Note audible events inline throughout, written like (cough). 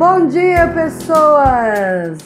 Bom dia, pessoas!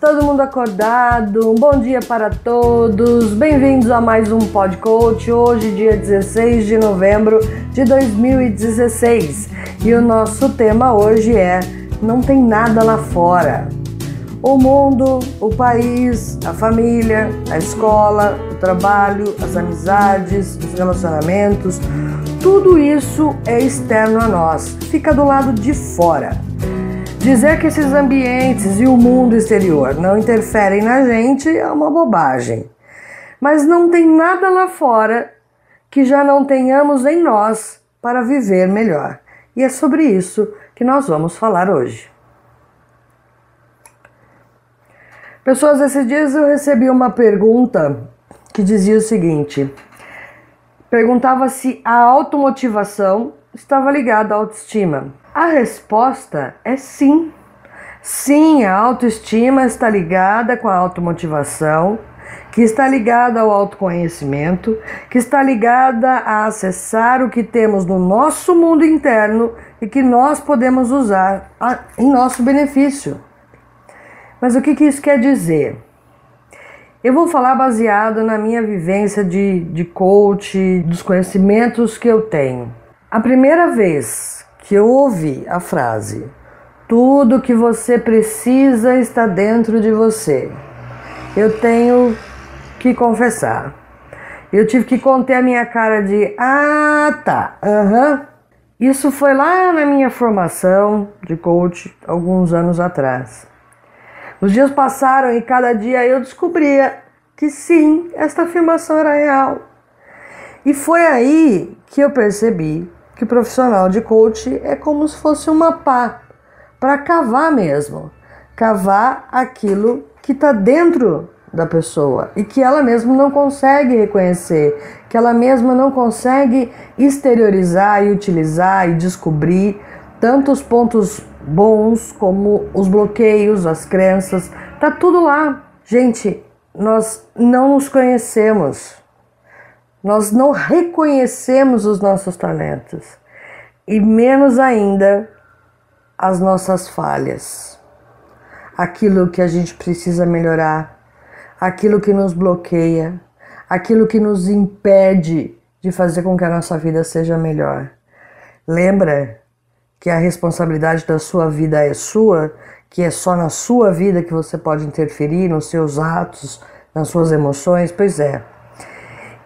Todo mundo acordado? Um bom dia para todos. Bem-vindos a mais um Podcoach. Hoje, dia 16 de novembro de 2016. E o nosso tema hoje é: Não tem nada lá fora. O mundo, o país, a família, a escola, o trabalho, as amizades, os relacionamentos, tudo isso é externo a nós, fica do lado de fora. Dizer que esses ambientes e o mundo exterior não interferem na gente é uma bobagem. Mas não tem nada lá fora que já não tenhamos em nós para viver melhor. E é sobre isso que nós vamos falar hoje. Pessoas, esses dias eu recebi uma pergunta que dizia o seguinte: perguntava se a automotivação estava ligada à autoestima. A resposta é sim. Sim, a autoestima está ligada com a automotivação, que está ligada ao autoconhecimento, que está ligada a acessar o que temos no nosso mundo interno e que nós podemos usar em nosso benefício. Mas o que, isso quer dizer? Eu vou falar baseado na minha vivência de, de coach, dos conhecimentos que eu tenho. A primeira vez que eu ouvi a frase: Tudo que você precisa está dentro de você. Eu tenho que confessar. Eu tive que conter a minha cara de Ah, tá, aham. Uhum. Isso foi lá na minha formação de coach, alguns anos atrás. Os dias passaram e cada dia eu descobria que sim, esta afirmação era real. E foi aí que eu percebi que profissional de coach é como se fosse uma pá para cavar mesmo, cavar aquilo que está dentro da pessoa e que ela mesma não consegue reconhecer, que ela mesma não consegue exteriorizar e utilizar e descobrir tantos pontos bons como os bloqueios, as crenças, tá tudo lá. Gente, nós não nos conhecemos. Nós não reconhecemos os nossos talentos e menos ainda as nossas falhas, aquilo que a gente precisa melhorar, aquilo que nos bloqueia, aquilo que nos impede de fazer com que a nossa vida seja melhor. Lembra que a responsabilidade da sua vida é sua, que é só na sua vida que você pode interferir nos seus atos, nas suas emoções? Pois é.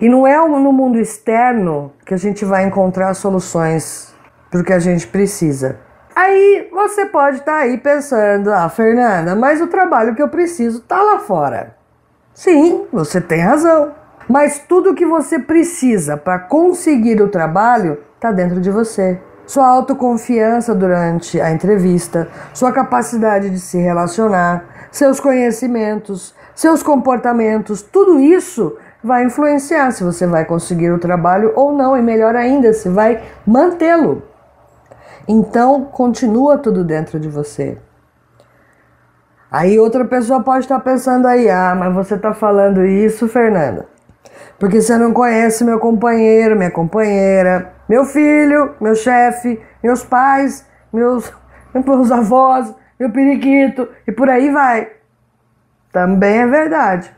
E não é no mundo externo que a gente vai encontrar soluções para o que a gente precisa. Aí você pode estar tá aí pensando, ah, Fernanda, mas o trabalho que eu preciso está lá fora. Sim, você tem razão. Mas tudo que você precisa para conseguir o trabalho está dentro de você. Sua autoconfiança durante a entrevista, sua capacidade de se relacionar, seus conhecimentos, seus comportamentos, tudo isso vai influenciar se você vai conseguir o trabalho ou não, e melhor ainda, se vai mantê-lo. Então, continua tudo dentro de você. Aí outra pessoa pode estar pensando aí, ah, mas você está falando isso, Fernanda, porque você não conhece meu companheiro, minha companheira, meu filho, meu chefe, meus pais, meus, (laughs) meus avós, meu periquito e por aí vai. Também é verdade.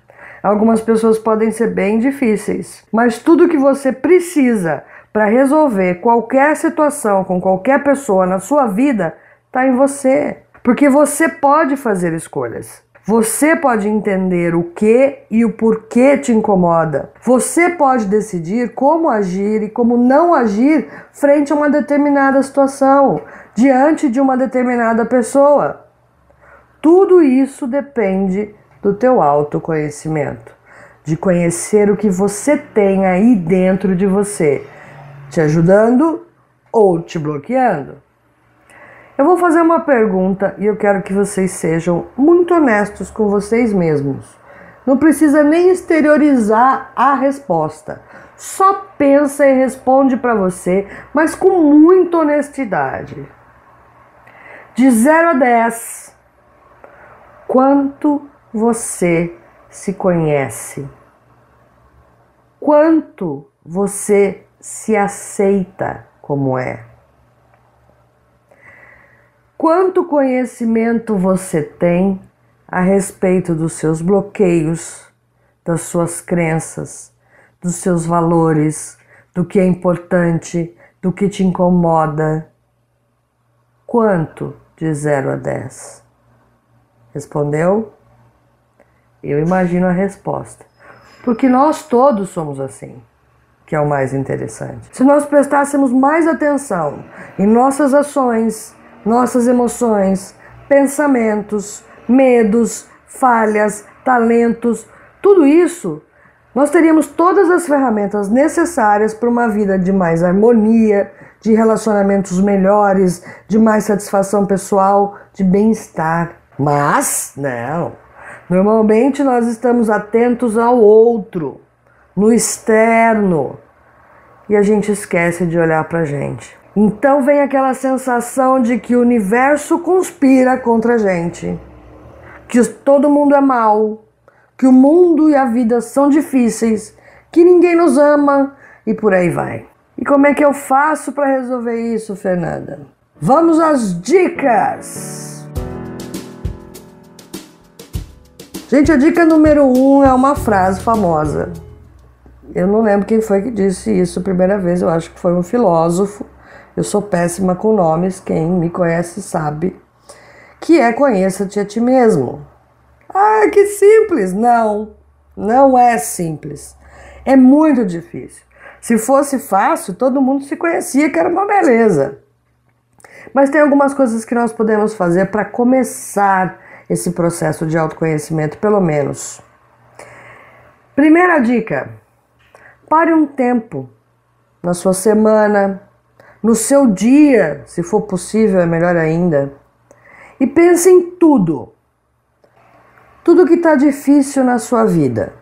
Algumas pessoas podem ser bem difíceis, mas tudo que você precisa para resolver qualquer situação com qualquer pessoa na sua vida está em você. Porque você pode fazer escolhas. Você pode entender o que e o porquê te incomoda. Você pode decidir como agir e como não agir frente a uma determinada situação, diante de uma determinada pessoa. Tudo isso depende do teu autoconhecimento, de conhecer o que você tem aí dentro de você, te ajudando ou te bloqueando. Eu vou fazer uma pergunta e eu quero que vocês sejam muito honestos com vocês mesmos. Não precisa nem exteriorizar a resposta. Só pensa e responde para você, mas com muita honestidade. De 0 a 10, quanto você se conhece? Quanto você se aceita como é? quanto conhecimento você tem a respeito dos seus bloqueios, das suas crenças, dos seus valores, do que é importante, do que te incomoda. Quanto de 0 a 10? Respondeu? Eu imagino a resposta. Porque nós todos somos assim, que é o mais interessante. Se nós prestássemos mais atenção em nossas ações, nossas emoções, pensamentos, medos, falhas, talentos, tudo isso, nós teríamos todas as ferramentas necessárias para uma vida de mais harmonia, de relacionamentos melhores, de mais satisfação pessoal, de bem-estar. Mas, não. Normalmente nós estamos atentos ao outro, no externo, e a gente esquece de olhar para a gente. Então vem aquela sensação de que o universo conspira contra a gente, que todo mundo é mal, que o mundo e a vida são difíceis, que ninguém nos ama e por aí vai. E como é que eu faço para resolver isso, Fernanda? Vamos às dicas! Gente, a dica número um é uma frase famosa. Eu não lembro quem foi que disse isso a primeira vez, eu acho que foi um filósofo. Eu sou péssima com nomes, quem me conhece sabe. Que é conheça-te a ti mesmo. Ah, que simples! Não, não é simples. É muito difícil. Se fosse fácil, todo mundo se conhecia, que era uma beleza. Mas tem algumas coisas que nós podemos fazer para começar esse processo de autoconhecimento, pelo menos. Primeira dica: pare um tempo na sua semana, no seu dia, se for possível, é melhor ainda, e pense em tudo. Tudo que está difícil na sua vida.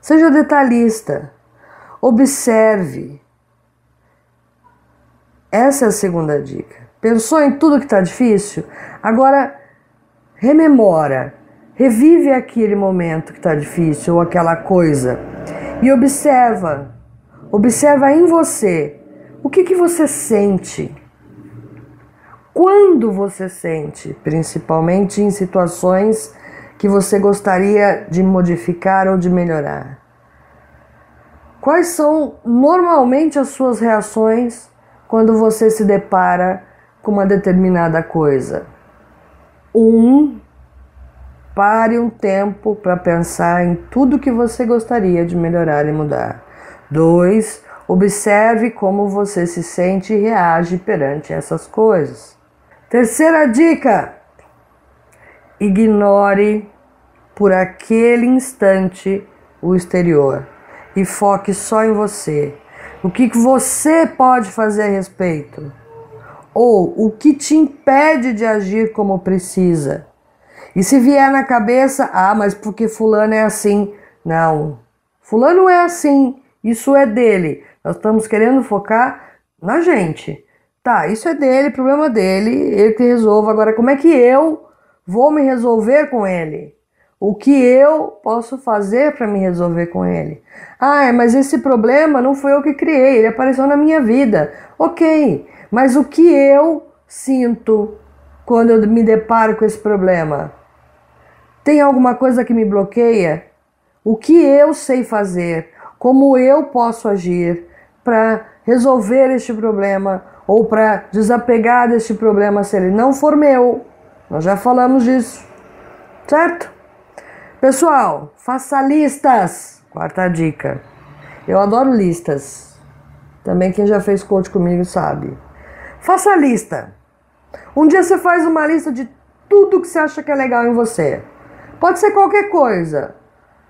Seja detalhista, observe. Essa é a segunda dica. Pensou em tudo que está difícil? Agora rememora, revive aquele momento que está difícil ou aquela coisa e observa. Observa em você o que, que você sente. Quando você sente, principalmente em situações que você gostaria de modificar ou de melhorar? Quais são normalmente as suas reações quando você se depara com uma determinada coisa? Um, pare um tempo para pensar em tudo que você gostaria de melhorar e mudar. Dois, observe como você se sente e reage perante essas coisas. Terceira dica: Ignore por aquele instante o exterior e foque só em você. O que você pode fazer a respeito? Ou o que te impede de agir como precisa? E se vier na cabeça, ah, mas porque Fulano é assim. Não, Fulano é assim, isso é dele. Nós estamos querendo focar na gente. Tá, isso é dele, problema dele, ele que resolva. Agora, como é que eu Vou me resolver com ele. O que eu posso fazer para me resolver com ele? Ah, mas esse problema não foi eu que criei, ele apareceu na minha vida. Ok, mas o que eu sinto quando eu me deparo com esse problema? Tem alguma coisa que me bloqueia? O que eu sei fazer? Como eu posso agir para resolver este problema ou para desapegar deste problema se ele não for meu? Nós já falamos disso, certo? Pessoal, faça listas. Quarta dica. Eu adoro listas. Também quem já fez coach comigo sabe. Faça lista. Um dia você faz uma lista de tudo que você acha que é legal em você. Pode ser qualquer coisa.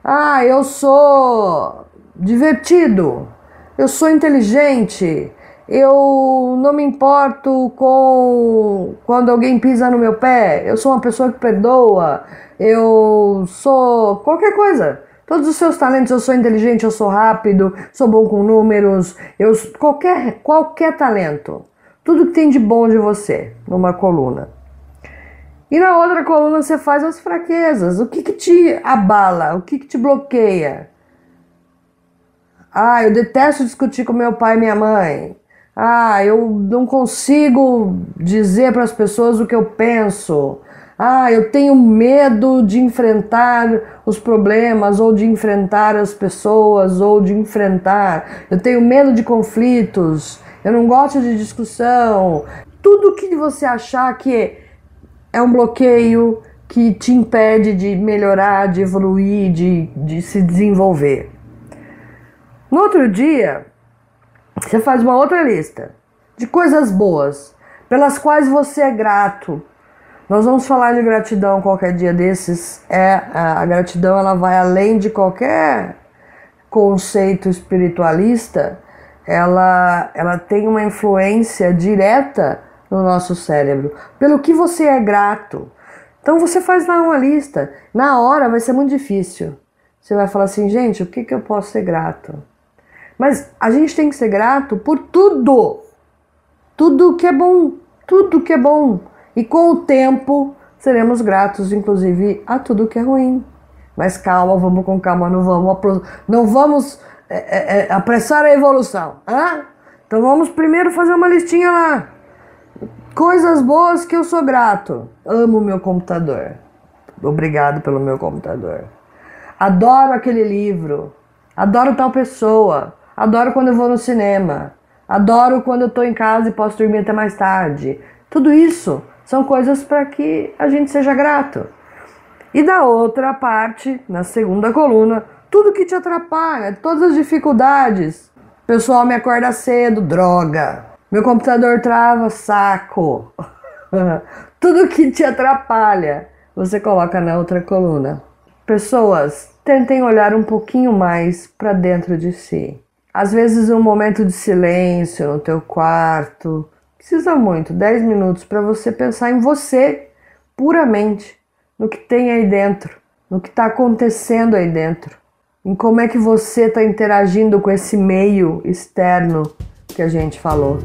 Ah, eu sou divertido. Eu sou inteligente eu não me importo com quando alguém pisa no meu pé, eu sou uma pessoa que perdoa, eu sou qualquer coisa. Todos os seus talentos, eu sou inteligente, eu sou rápido, sou bom com números, eu qualquer qualquer talento. Tudo que tem de bom de você numa coluna. E na outra coluna você faz as fraquezas. O que, que te abala? O que, que te bloqueia? Ah, eu detesto discutir com meu pai e minha mãe. Ah, eu não consigo dizer para as pessoas o que eu penso. Ah, eu tenho medo de enfrentar os problemas, ou de enfrentar as pessoas, ou de enfrentar. Eu tenho medo de conflitos. Eu não gosto de discussão. Tudo que você achar que é um bloqueio que te impede de melhorar, de evoluir, de, de se desenvolver. No outro dia, você faz uma outra lista de coisas boas pelas quais você é grato. Nós vamos falar de gratidão qualquer dia desses. É a, gratidão ela vai além de qualquer conceito espiritualista. Ela ela tem uma influência direta no nosso cérebro. Pelo que você é grato. Então você faz lá uma lista. Na hora vai ser muito difícil. Você vai falar assim, gente, o que, que eu posso ser grato? Mas a gente tem que ser grato por tudo. Tudo que é bom. Tudo que é bom. E com o tempo seremos gratos, inclusive, a tudo que é ruim. Mas calma, vamos com calma, não vamos, não vamos é, é, é, apressar a evolução. Hein? Então vamos primeiro fazer uma listinha lá. Coisas boas que eu sou grato. Amo meu computador. Obrigado pelo meu computador. Adoro aquele livro. Adoro tal pessoa. Adoro quando eu vou no cinema. Adoro quando eu estou em casa e posso dormir até mais tarde. Tudo isso são coisas para que a gente seja grato. E da outra parte, na segunda coluna, tudo que te atrapalha, todas as dificuldades. Pessoal me acorda cedo, droga. Meu computador trava, saco. (laughs) Tudo que te atrapalha, você coloca na outra coluna. Pessoas, tentem olhar um pouquinho mais para dentro de si. Às vezes um momento de silêncio no teu quarto, precisa muito, 10 minutos para você pensar em você puramente, no que tem aí dentro, no que está acontecendo aí dentro, em como é que você está interagindo com esse meio externo que a gente falou.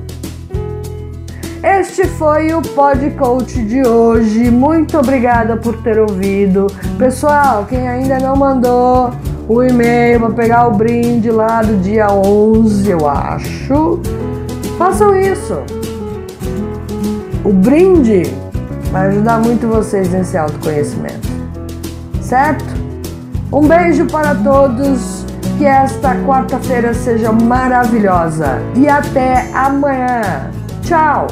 Este foi o Podcoach de hoje. Muito obrigada por ter ouvido. Pessoal, quem ainda não mandou o e-mail para pegar o brinde lá do dia 11, eu acho, façam isso. O brinde vai ajudar muito vocês nesse autoconhecimento. Certo? Um beijo para todos. Que esta quarta-feira seja maravilhosa e até amanhã. Tchau!